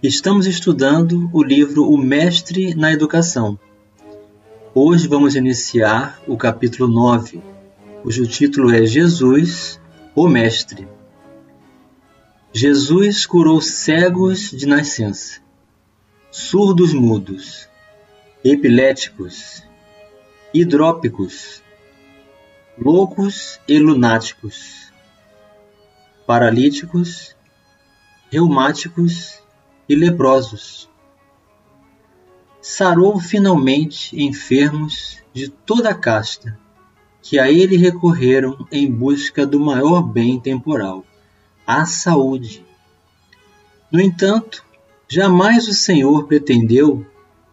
Estamos estudando o livro O Mestre na Educação. Hoje vamos iniciar o capítulo 9, cujo título é Jesus, o Mestre. Jesus curou cegos de nascença, surdos mudos, epiléticos, hidrópicos, loucos e lunáticos paralíticos, reumáticos e leprosos. Sarou finalmente enfermos de toda a casta, que a ele recorreram em busca do maior bem temporal, a saúde. No entanto, jamais o Senhor pretendeu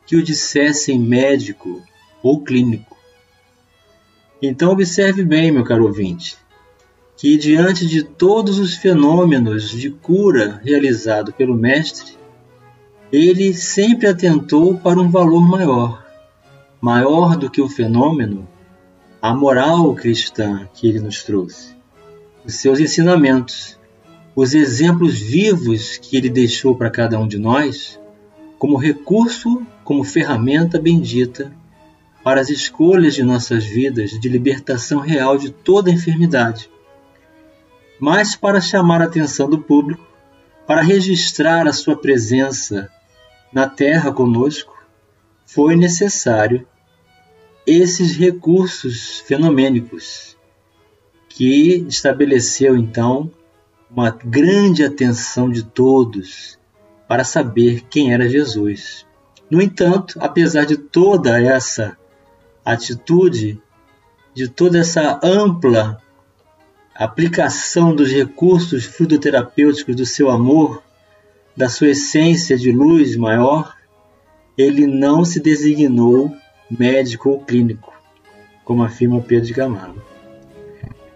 que o dissessem médico ou clínico. Então observe bem, meu caro ouvinte que, diante de todos os fenômenos de cura realizado pelo Mestre, ele sempre atentou para um valor maior, maior do que o fenômeno, a moral cristã que ele nos trouxe, os seus ensinamentos, os exemplos vivos que ele deixou para cada um de nós, como recurso, como ferramenta bendita para as escolhas de nossas vidas de libertação real de toda enfermidade mas para chamar a atenção do público, para registrar a sua presença na Terra conosco, foi necessário esses recursos fenomênicos, que estabeleceu então uma grande atenção de todos para saber quem era Jesus. No entanto, apesar de toda essa atitude, de toda essa ampla aplicação dos recursos fluidoterapêuticos do seu amor, da sua essência de luz maior, ele não se designou médico ou clínico, como afirma Pedro de Camargo.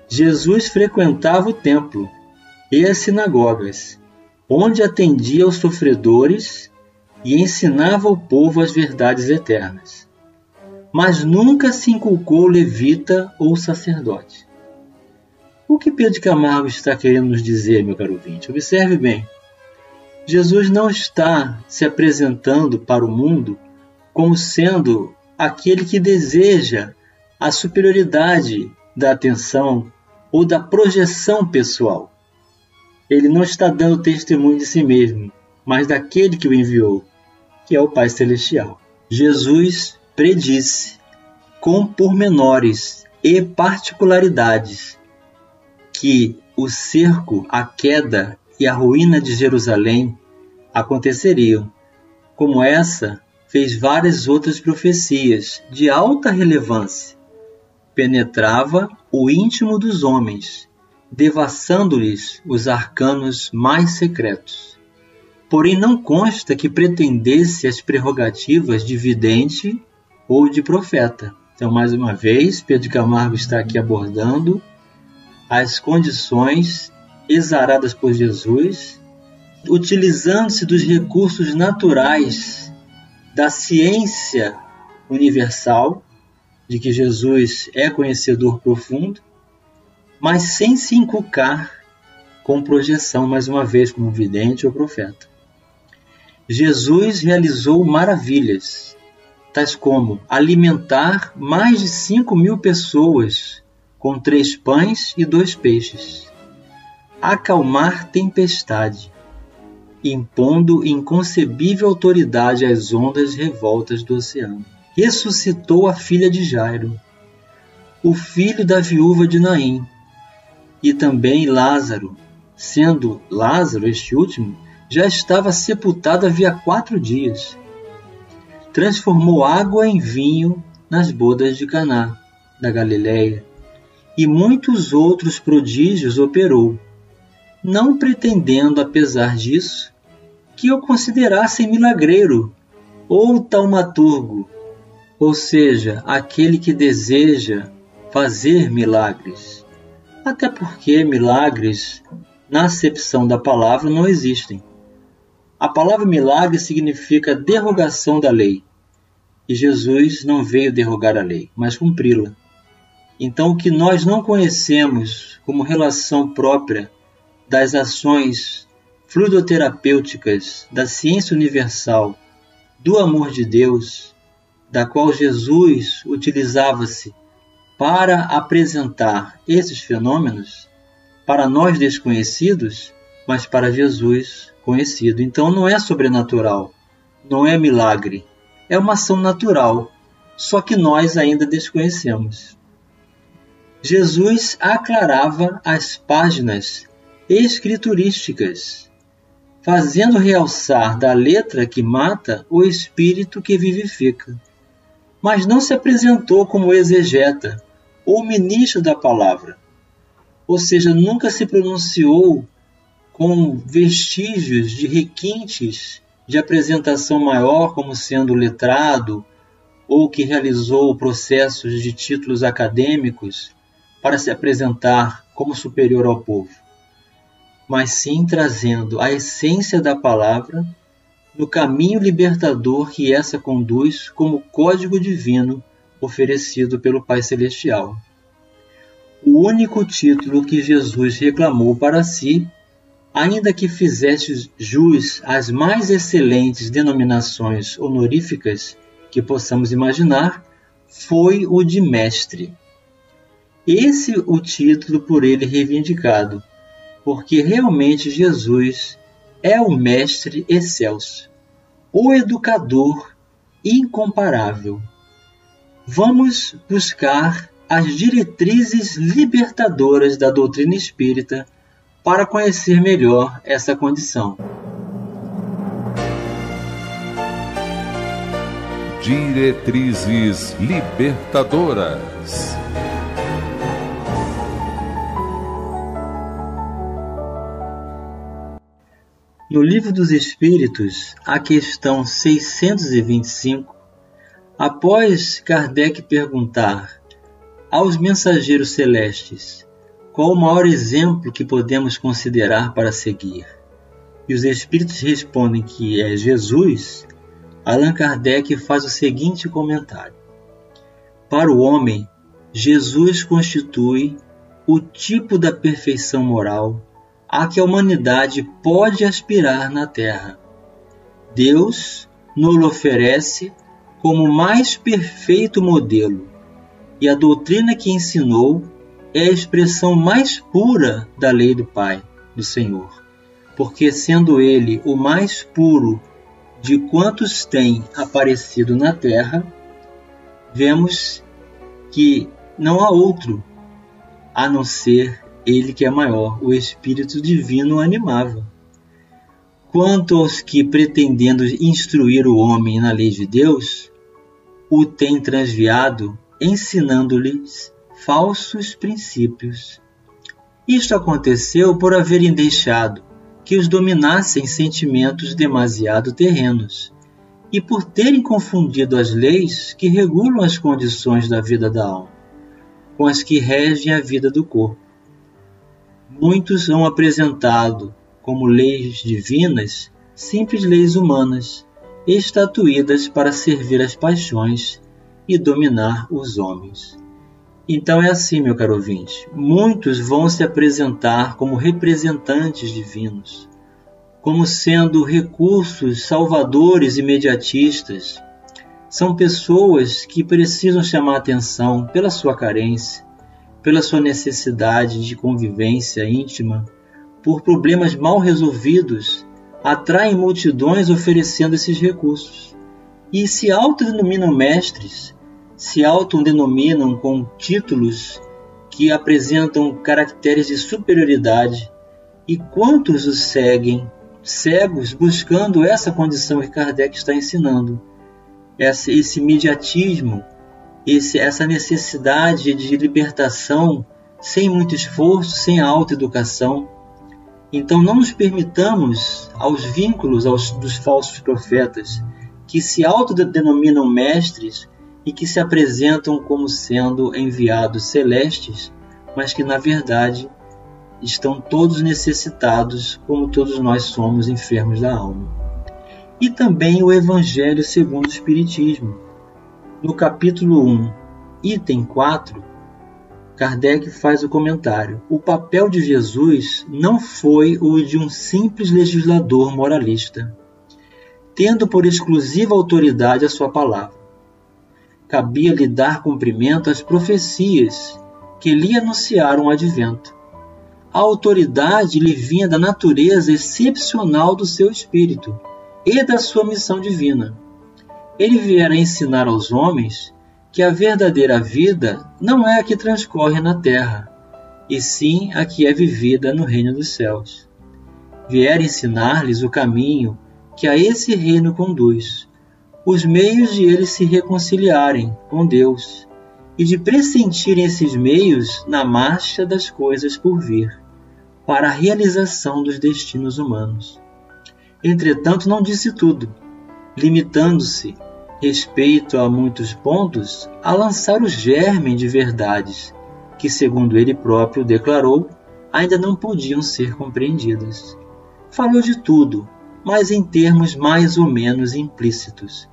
Jesus frequentava o templo e as sinagogas, onde atendia aos sofredores e ensinava ao povo as verdades eternas. Mas nunca se inculcou levita ou sacerdote. O que Pedro de Camargo está querendo nos dizer, meu caro ouvinte? Observe bem. Jesus não está se apresentando para o mundo como sendo aquele que deseja a superioridade da atenção ou da projeção pessoal. Ele não está dando testemunho de si mesmo, mas daquele que o enviou, que é o Pai Celestial. Jesus predisse com pormenores e particularidades que o cerco, a queda e a ruína de Jerusalém aconteceriam, como essa fez várias outras profecias de alta relevância. Penetrava o íntimo dos homens, devassando-lhes os arcanos mais secretos. Porém, não consta que pretendesse as prerrogativas de vidente ou de profeta. Então, mais uma vez, Pedro Camargo está aqui abordando as condições exaradas por Jesus, utilizando-se dos recursos naturais da ciência universal, de que Jesus é conhecedor profundo, mas sem se inculcar com projeção, mais uma vez, como vidente ou profeta. Jesus realizou maravilhas, tais como alimentar mais de 5 mil pessoas com três pães e dois peixes, acalmar tempestade, impondo inconcebível autoridade às ondas revoltas do oceano. Ressuscitou a filha de Jairo, o filho da viúva de Naim, e também Lázaro, sendo Lázaro, este último, já estava sepultado havia quatro dias. Transformou água em vinho nas bodas de Caná, da Galiléia e muitos outros prodígios operou, não pretendendo, apesar disso, que o considerassem milagreiro ou taumaturgo, ou seja, aquele que deseja fazer milagres. Até porque milagres, na acepção da palavra, não existem. A palavra milagre significa derrogação da lei. E Jesus não veio derrogar a lei, mas cumpri-la. Então, o que nós não conhecemos como relação própria das ações fluidoterapêuticas da ciência universal, do amor de Deus, da qual Jesus utilizava-se para apresentar esses fenômenos, para nós desconhecidos, mas para Jesus conhecido. Então não é sobrenatural, não é milagre, é uma ação natural, só que nós ainda desconhecemos. Jesus aclarava as páginas escriturísticas, fazendo realçar da letra que mata o espírito que vivifica. Mas não se apresentou como exegeta ou ministro da palavra, ou seja, nunca se pronunciou com vestígios de requintes de apresentação maior, como sendo letrado, ou que realizou processos de títulos acadêmicos para se apresentar como superior ao povo, mas sim trazendo a essência da palavra no caminho libertador que essa conduz como código divino oferecido pelo Pai Celestial. O único título que Jesus reclamou para si ainda que fizeste jus às mais excelentes denominações honoríficas que possamos imaginar, foi o de mestre. Esse o título por ele reivindicado, porque realmente Jesus é o mestre excelso, o educador incomparável. Vamos buscar as diretrizes libertadoras da doutrina espírita para conhecer melhor essa condição. Diretrizes libertadoras. No Livro dos Espíritos, a questão 625, após Kardec perguntar aos mensageiros celestes qual o maior exemplo que podemos considerar para seguir? E os espíritos respondem que é Jesus. Allan Kardec faz o seguinte comentário: Para o homem, Jesus constitui o tipo da perfeição moral a que a humanidade pode aspirar na Terra. Deus nos oferece como mais perfeito modelo, e a doutrina que ensinou é a expressão mais pura da lei do Pai, do Senhor, porque sendo ele o mais puro de quantos têm aparecido na terra, vemos que não há outro a não ser ele que é maior, o Espírito Divino animava. Quanto aos que, pretendendo instruir o homem na lei de Deus, o têm transviado, ensinando-lhes falsos princípios. Isto aconteceu por haverem deixado que os dominassem sentimentos demasiado terrenos e por terem confundido as leis que regulam as condições da vida da alma com as que regem a vida do corpo. Muitos são apresentado como leis divinas simples leis humanas, estatuídas para servir as paixões e dominar os homens. Então é assim, meu caro ouvinte: muitos vão se apresentar como representantes divinos, como sendo recursos salvadores imediatistas. São pessoas que precisam chamar atenção pela sua carência, pela sua necessidade de convivência íntima, por problemas mal resolvidos, atraem multidões oferecendo esses recursos. E se autodenominam mestres, se autodenominam com títulos que apresentam caracteres de superioridade, e quantos os seguem, cegos, buscando essa condição que Kardec está ensinando, esse, esse imediatismo, esse, essa necessidade de libertação sem muito esforço, sem autoeducação. Então não nos permitamos aos vínculos aos, dos falsos profetas que se autodenominam mestres e que se apresentam como sendo enviados celestes, mas que na verdade estão todos necessitados, como todos nós somos enfermos da alma. E também o Evangelho segundo o Espiritismo. No capítulo 1, item 4, Kardec faz o comentário: o papel de Jesus não foi o de um simples legislador moralista, tendo por exclusiva autoridade a sua palavra. Cabia-lhe dar cumprimento às profecias que lhe anunciaram o advento. A autoridade lhe vinha da natureza excepcional do seu espírito e da sua missão divina. Ele viera ensinar aos homens que a verdadeira vida não é a que transcorre na terra, e sim a que é vivida no reino dos céus. Vier ensinar-lhes o caminho que a esse reino conduz, os meios de eles se reconciliarem com Deus e de pressentirem esses meios na marcha das coisas por vir, para a realização dos destinos humanos. Entretanto, não disse tudo, limitando-se respeito a muitos pontos, a lançar o germe de verdades que, segundo ele próprio declarou, ainda não podiam ser compreendidas. Falou de tudo, mas em termos mais ou menos implícitos.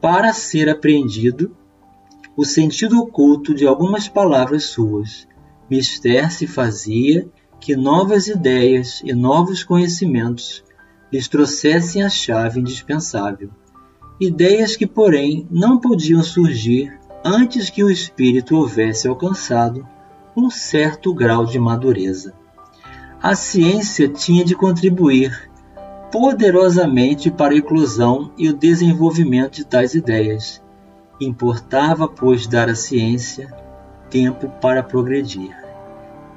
Para ser apreendido, o sentido oculto de algumas palavras suas, mister se fazia que novas ideias e novos conhecimentos lhes trouxessem a chave indispensável ideias que, porém, não podiam surgir antes que o espírito houvesse alcançado um certo grau de madureza. A ciência tinha de contribuir poderosamente para a inclusão e o desenvolvimento de tais ideias. Importava, pois, dar à ciência tempo para progredir.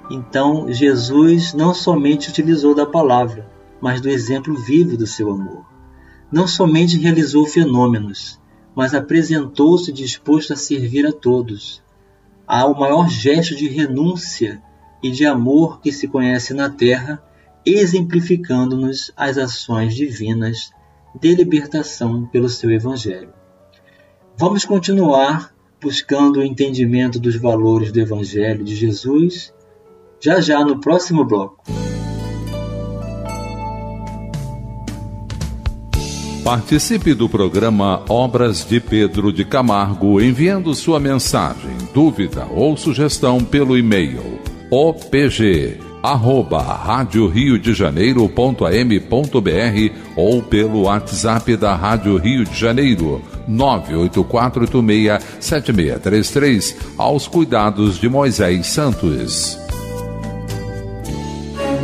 Então, Jesus não somente utilizou da palavra, mas do exemplo vivo do seu amor não somente realizou fenômenos, mas apresentou-se disposto a servir a todos. Há o maior gesto de renúncia e de amor que se conhece na terra, exemplificando-nos as ações divinas de libertação pelo seu Evangelho. Vamos continuar buscando o entendimento dos valores do Evangelho de Jesus já já no próximo bloco. Participe do programa Obras de Pedro de Camargo enviando sua mensagem, dúvida ou sugestão pelo e-mail opg rádio Rio de ou pelo WhatsApp da Rádio Rio de Janeiro 984867633 aos cuidados de Moisés Santos.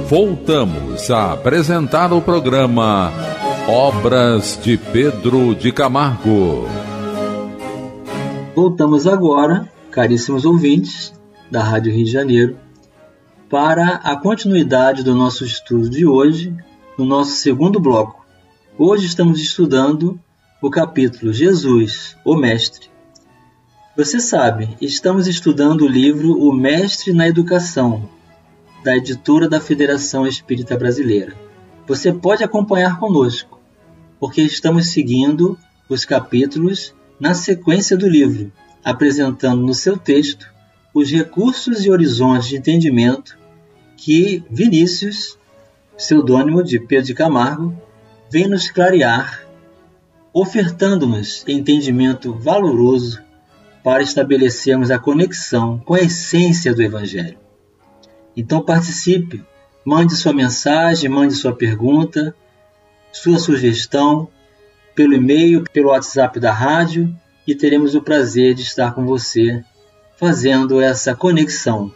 Voltamos a apresentar o programa Obras de Pedro de Camargo. Voltamos agora, caríssimos ouvintes da Rádio Rio de Janeiro, para a continuidade do nosso estudo de hoje, no nosso segundo bloco. Hoje estamos estudando o capítulo Jesus, o Mestre. Você sabe, estamos estudando o livro O Mestre na Educação, da editora da Federação Espírita Brasileira. Você pode acompanhar conosco porque estamos seguindo os capítulos na sequência do livro, apresentando no seu texto os recursos e horizontes de entendimento que Vinícius, pseudônimo de Pedro de Camargo, vem nos clarear, ofertando-nos entendimento valoroso para estabelecermos a conexão com a essência do Evangelho. Então participe, mande sua mensagem, mande sua pergunta, sua sugestão pelo e-mail, pelo WhatsApp da rádio e teremos o prazer de estar com você fazendo essa conexão.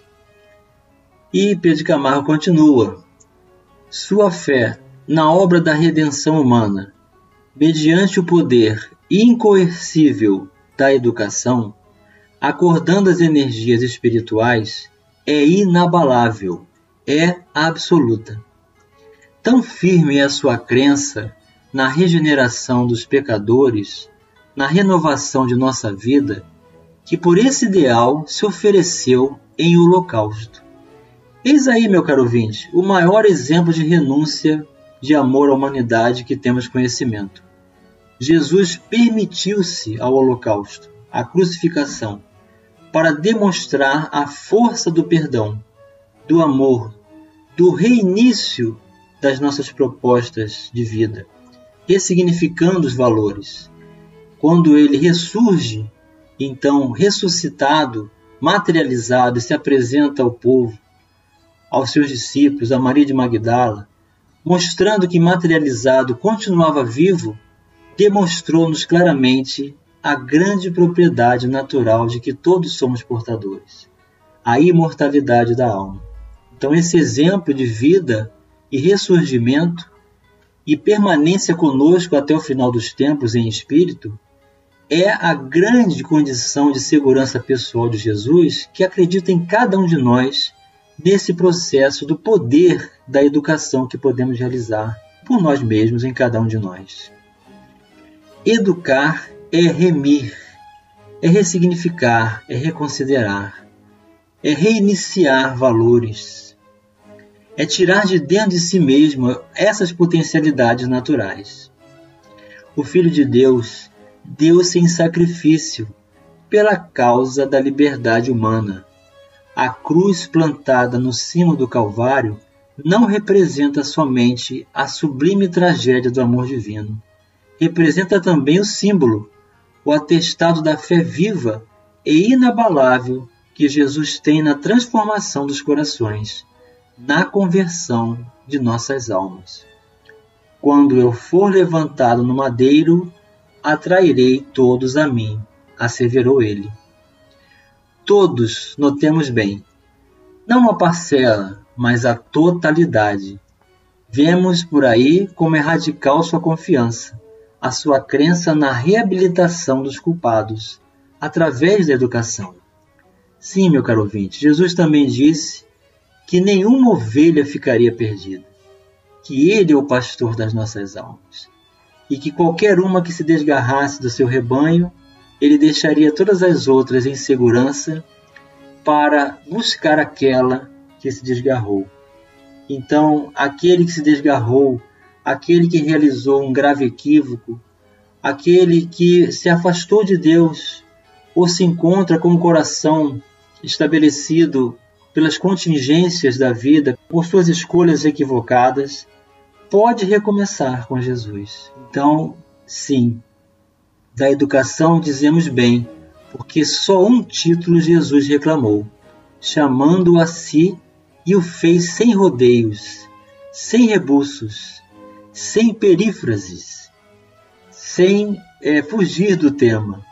E Pedro Camargo continua: Sua fé na obra da redenção humana, mediante o poder incoercível da educação, acordando as energias espirituais, é inabalável, é absoluta. Tão firme é a sua crença na regeneração dos pecadores, na renovação de nossa vida, que por esse ideal se ofereceu em holocausto. Eis aí, meu caro ouvinte, o maior exemplo de renúncia de amor à humanidade que temos conhecimento. Jesus permitiu-se ao holocausto, à crucificação, para demonstrar a força do perdão, do amor, do reinício das nossas propostas de vida, ressignificando os valores. Quando ele ressurge, então ressuscitado, materializado se apresenta ao povo, aos seus discípulos, a Maria de Magdala, mostrando que materializado continuava vivo, demonstrou-nos claramente a grande propriedade natural de que todos somos portadores, a imortalidade da alma. Então, esse exemplo de vida e ressurgimento e permanência conosco até o final dos tempos em espírito é a grande condição de segurança pessoal de Jesus que acredita em cada um de nós nesse processo do poder da educação que podemos realizar por nós mesmos em cada um de nós. Educar é remir, é ressignificar, é reconsiderar, é reiniciar valores, é tirar de dentro de si mesmo essas potencialidades naturais. O Filho de Deus deu-se em sacrifício pela causa da liberdade humana. A cruz plantada no cimo do Calvário não representa somente a sublime tragédia do amor divino, representa também o símbolo, o atestado da fé viva e inabalável que Jesus tem na transformação dos corações, na conversão de nossas almas. Quando eu for levantado no madeiro, atrairei todos a mim, asseverou ele. Todos, notemos bem, não uma parcela, mas a totalidade. Vemos por aí como é radical sua confiança a sua crença na reabilitação dos culpados através da educação. Sim, meu caro ouvinte, Jesus também disse que nenhuma ovelha ficaria perdida, que Ele é o pastor das nossas almas e que qualquer uma que se desgarrasse do seu rebanho, Ele deixaria todas as outras em segurança para buscar aquela que se desgarrou. Então, aquele que se desgarrou aquele que realizou um grave equívoco, aquele que se afastou de Deus ou se encontra com o coração estabelecido pelas contingências da vida, por suas escolhas equivocadas, pode recomeçar com Jesus. Então, sim, da educação dizemos bem, porque só um título Jesus reclamou, chamando-o a si e o fez sem rodeios, sem rebuços, sem perífrases, sem é, fugir do tema,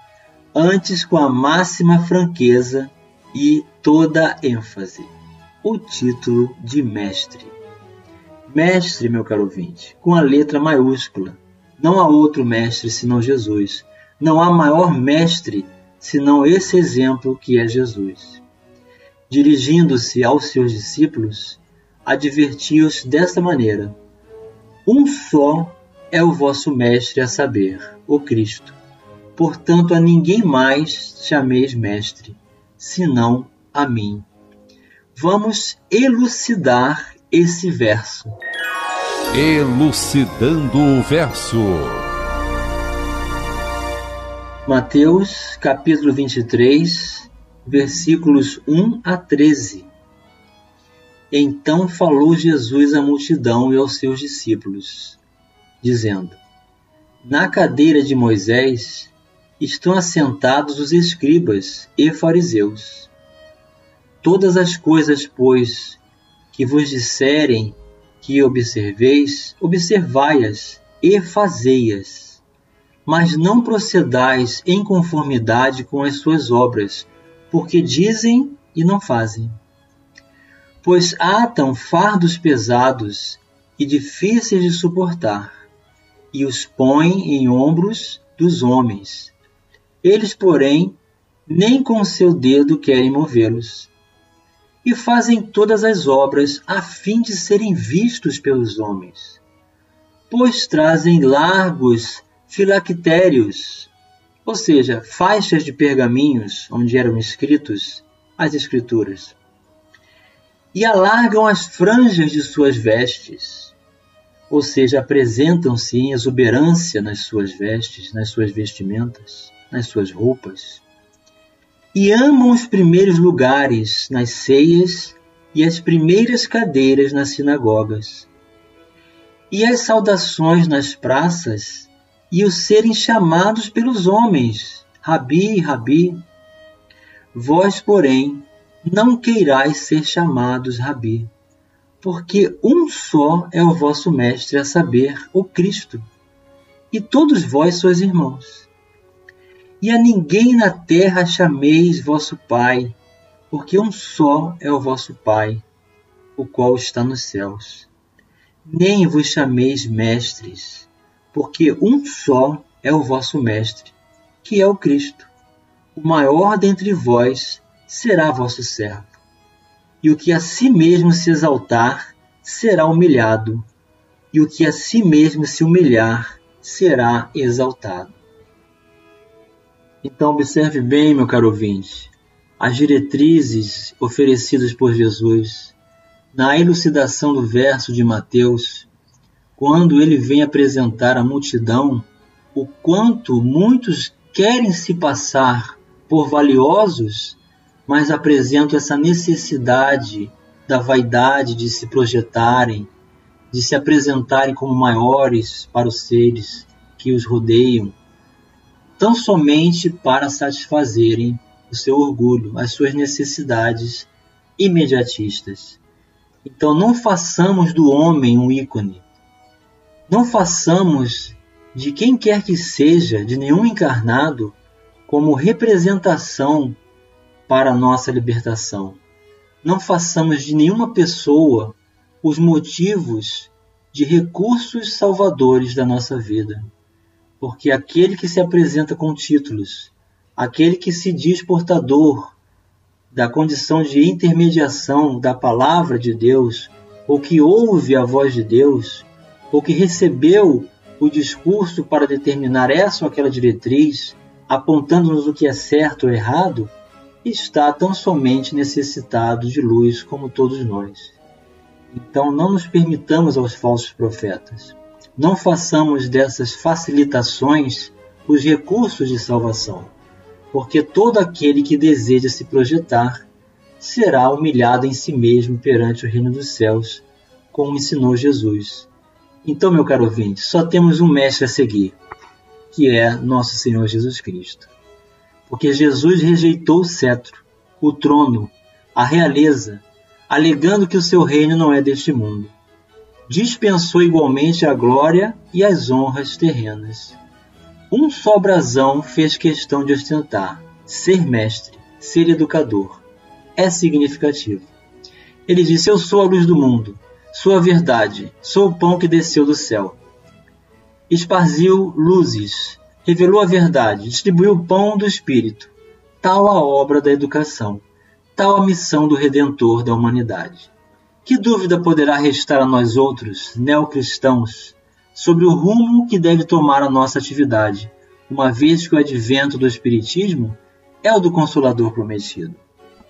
antes com a máxima franqueza e toda ênfase. O título de mestre. Mestre, meu caro ouvinte, com a letra maiúscula. Não há outro mestre senão Jesus. Não há maior mestre senão esse exemplo que é Jesus. Dirigindo-se aos seus discípulos, advertiu-os desta maneira: um só é o vosso Mestre, a saber, o Cristo. Portanto, a ninguém mais chameis Mestre, senão a mim. Vamos elucidar esse verso. Elucidando o verso. Mateus, capítulo 23, versículos 1 a 13. Então falou Jesus à multidão e aos seus discípulos, dizendo: Na cadeira de Moisés estão assentados os escribas e fariseus. Todas as coisas, pois, que vos disserem que observeis, observai-as e fazei-as. Mas não procedais em conformidade com as suas obras, porque dizem e não fazem pois atam fardos pesados e difíceis de suportar, e os põem em ombros dos homens. Eles, porém, nem com seu dedo querem movê-los. E fazem todas as obras a fim de serem vistos pelos homens. Pois trazem largos filactérios, ou seja, faixas de pergaminhos onde eram escritos as Escrituras e alargam as franjas de suas vestes, ou seja, apresentam-se em exuberância nas suas vestes, nas suas vestimentas, nas suas roupas, e amam os primeiros lugares nas ceias e as primeiras cadeiras nas sinagogas, e as saudações nas praças, e os serem chamados pelos homens, Rabi, Rabi. Vós, porém, não queirais ser chamados Rabi, porque um só é o vosso Mestre, a saber, o Cristo, e todos vós sois irmãos. E a ninguém na terra chameis vosso Pai, porque um só é o vosso Pai, o qual está nos céus. Nem vos chameis mestres, porque um só é o vosso Mestre, que é o Cristo. O maior dentre vós será vosso servo. E o que a si mesmo se exaltar será humilhado, e o que a si mesmo se humilhar será exaltado. Então, observe bem, meu caro ouvinte, as diretrizes oferecidas por Jesus na elucidação do verso de Mateus, quando ele vem apresentar à multidão o quanto muitos querem se passar por valiosos mas apresentam essa necessidade da vaidade de se projetarem, de se apresentarem como maiores para os seres que os rodeiam, tão somente para satisfazerem o seu orgulho, as suas necessidades imediatistas. Então não façamos do homem um ícone. Não façamos de quem quer que seja, de nenhum encarnado, como representação para a nossa libertação. Não façamos de nenhuma pessoa os motivos de recursos salvadores da nossa vida. Porque aquele que se apresenta com títulos, aquele que se diz portador da condição de intermediação da palavra de Deus, ou que ouve a voz de Deus, ou que recebeu o discurso para determinar essa ou aquela diretriz, apontando-nos o que é certo ou errado, está tão somente necessitado de luz como todos nós. Então não nos permitamos aos falsos profetas. Não façamos dessas facilitações os recursos de salvação, porque todo aquele que deseja se projetar será humilhado em si mesmo perante o reino dos céus, como ensinou Jesus. Então, meu caro ouvinte, só temos um mestre a seguir, que é nosso Senhor Jesus Cristo porque Jesus rejeitou o cetro, o trono, a realeza, alegando que o seu reino não é deste mundo. Dispensou igualmente a glória e as honras terrenas. Um só brasão fez questão de ostentar: ser mestre, ser educador. É significativo. Ele disse: Eu sou a luz do mundo, sou a verdade, sou o pão que desceu do céu. Esparziu luzes, revelou a verdade, distribuiu o pão do Espírito. Tal a obra da educação, tal a missão do Redentor da humanidade. Que dúvida poderá restar a nós outros, neocristãos, sobre o rumo que deve tomar a nossa atividade, uma vez que o advento do Espiritismo é o do Consolador prometido?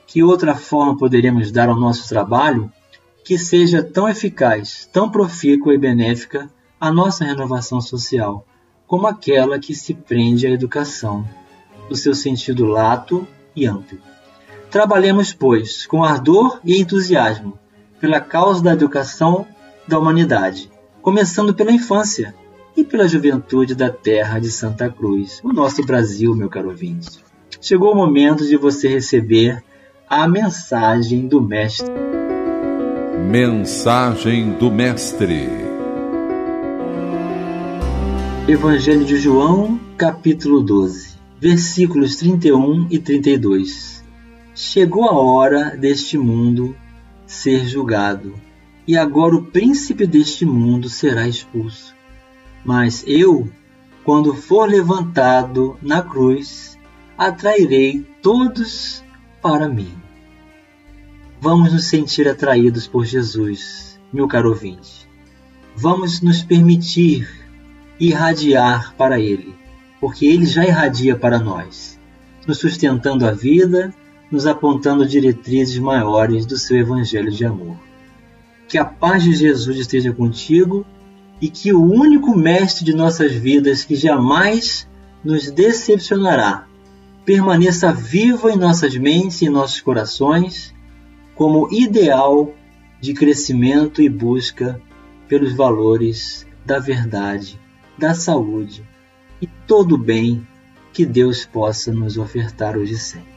Que outra forma poderemos dar ao nosso trabalho que seja tão eficaz, tão profícua e benéfica à nossa renovação social? como aquela que se prende à educação, no seu sentido lato e amplo. Trabalhemos, pois, com ardor e entusiasmo pela causa da educação da humanidade, começando pela infância e pela juventude da terra de Santa Cruz, o nosso Brasil, meu caro ouvinte. Chegou o momento de você receber a mensagem do Mestre. Mensagem do Mestre. Evangelho de João, capítulo 12, versículos 31 e 32. Chegou a hora deste mundo ser julgado, e agora o príncipe deste mundo será expulso. Mas eu, quando for levantado na cruz, atrairei todos para mim. Vamos nos sentir atraídos por Jesus, meu caro ouvinte. Vamos nos permitir irradiar para Ele, porque Ele já irradia para nós, nos sustentando a vida, nos apontando diretrizes maiores do seu Evangelho de amor. Que a paz de Jesus esteja contigo e que o único Mestre de nossas vidas que jamais nos decepcionará permaneça vivo em nossas mentes e em nossos corações como ideal de crescimento e busca pelos valores da verdade, da saúde e todo o bem que Deus possa nos ofertar hoje sempre.